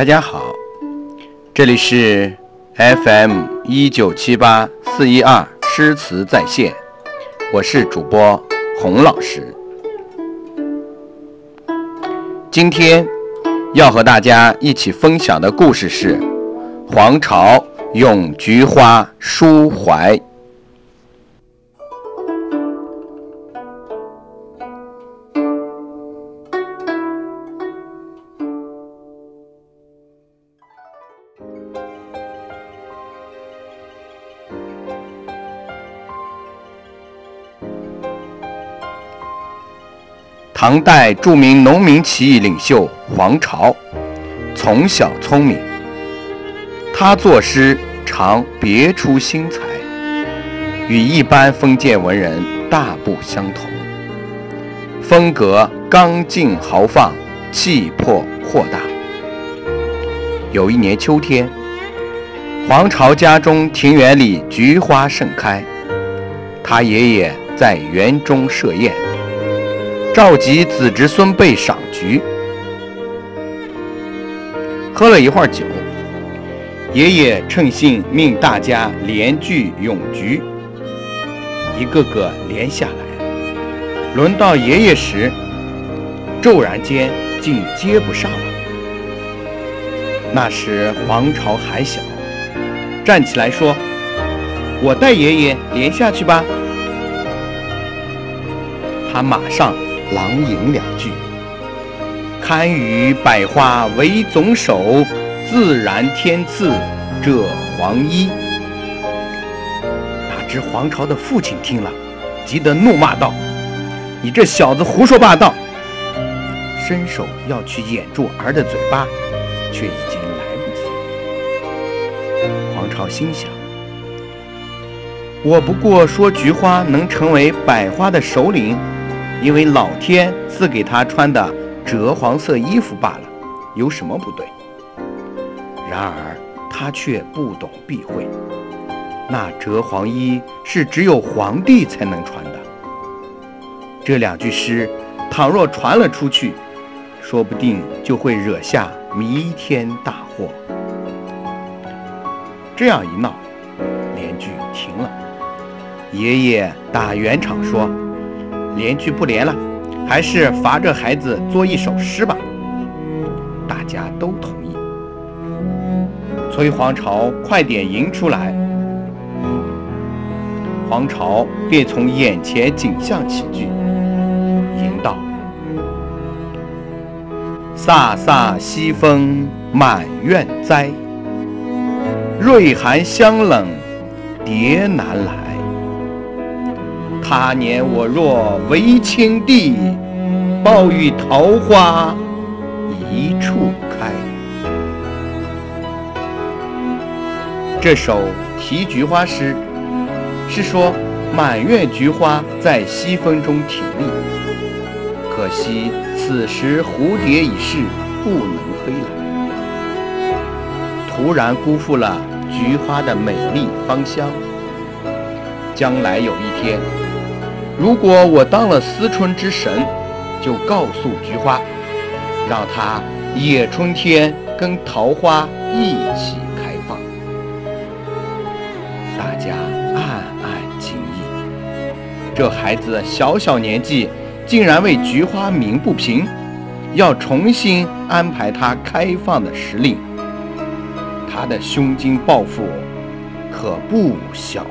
大家好，这里是 FM 一九七八四一二诗词在线，我是主播洪老师。今天要和大家一起分享的故事是黄巢咏菊花抒怀。唐代著名农民起义领袖黄巢，从小聪明。他作诗常别出心裁，与一般封建文人大不相同，风格刚劲豪放，气魄豁达。有一年秋天，黄巢家中庭园里菊花盛开，他爷爷在园中设宴。召集子侄孙辈赏菊，喝了一会儿酒，爷爷趁兴命大家连句咏菊，一个个连下来。轮到爷爷时，骤然间竟接不上了。那时黄巢还小，站起来说：“我带爷爷连下去吧。”他马上。郎吟两句，堪与百花为总手，自然天赐这黄衣。哪知黄巢的父亲听了，急得怒骂道：“你这小子胡说八道！”伸手要去掩住儿的嘴巴，却已经来不及。黄巢心想：我不过说菊花能成为百花的首领。因为老天赐给他穿的赭黄色衣服罢了，有什么不对？然而他却不懂避讳，那赭黄衣是只有皇帝才能穿的。这两句诗，倘若传了出去，说不定就会惹下弥天大祸。这样一闹，连句停了。爷爷打圆场说。连句不连了，还是罚这孩子作一首诗吧。大家都同意，催黄巢快点吟出来。黄巢便从眼前景象起句，吟道：“飒飒西风满院栽，瑞寒香冷蝶难来。”他年我若为青帝，抱与桃花一处开。这首题菊花诗，是说满院菊花在西风中挺立，可惜此时蝴蝶已逝，不能飞来，突然辜负了菊花的美丽芳香。将来有一天。如果我当了思春之神，就告诉菊花，让它野春天跟桃花一起开放。大家暗暗惊异，这孩子小小年纪，竟然为菊花鸣不平，要重新安排他开放的时令。他的胸襟抱负可不小。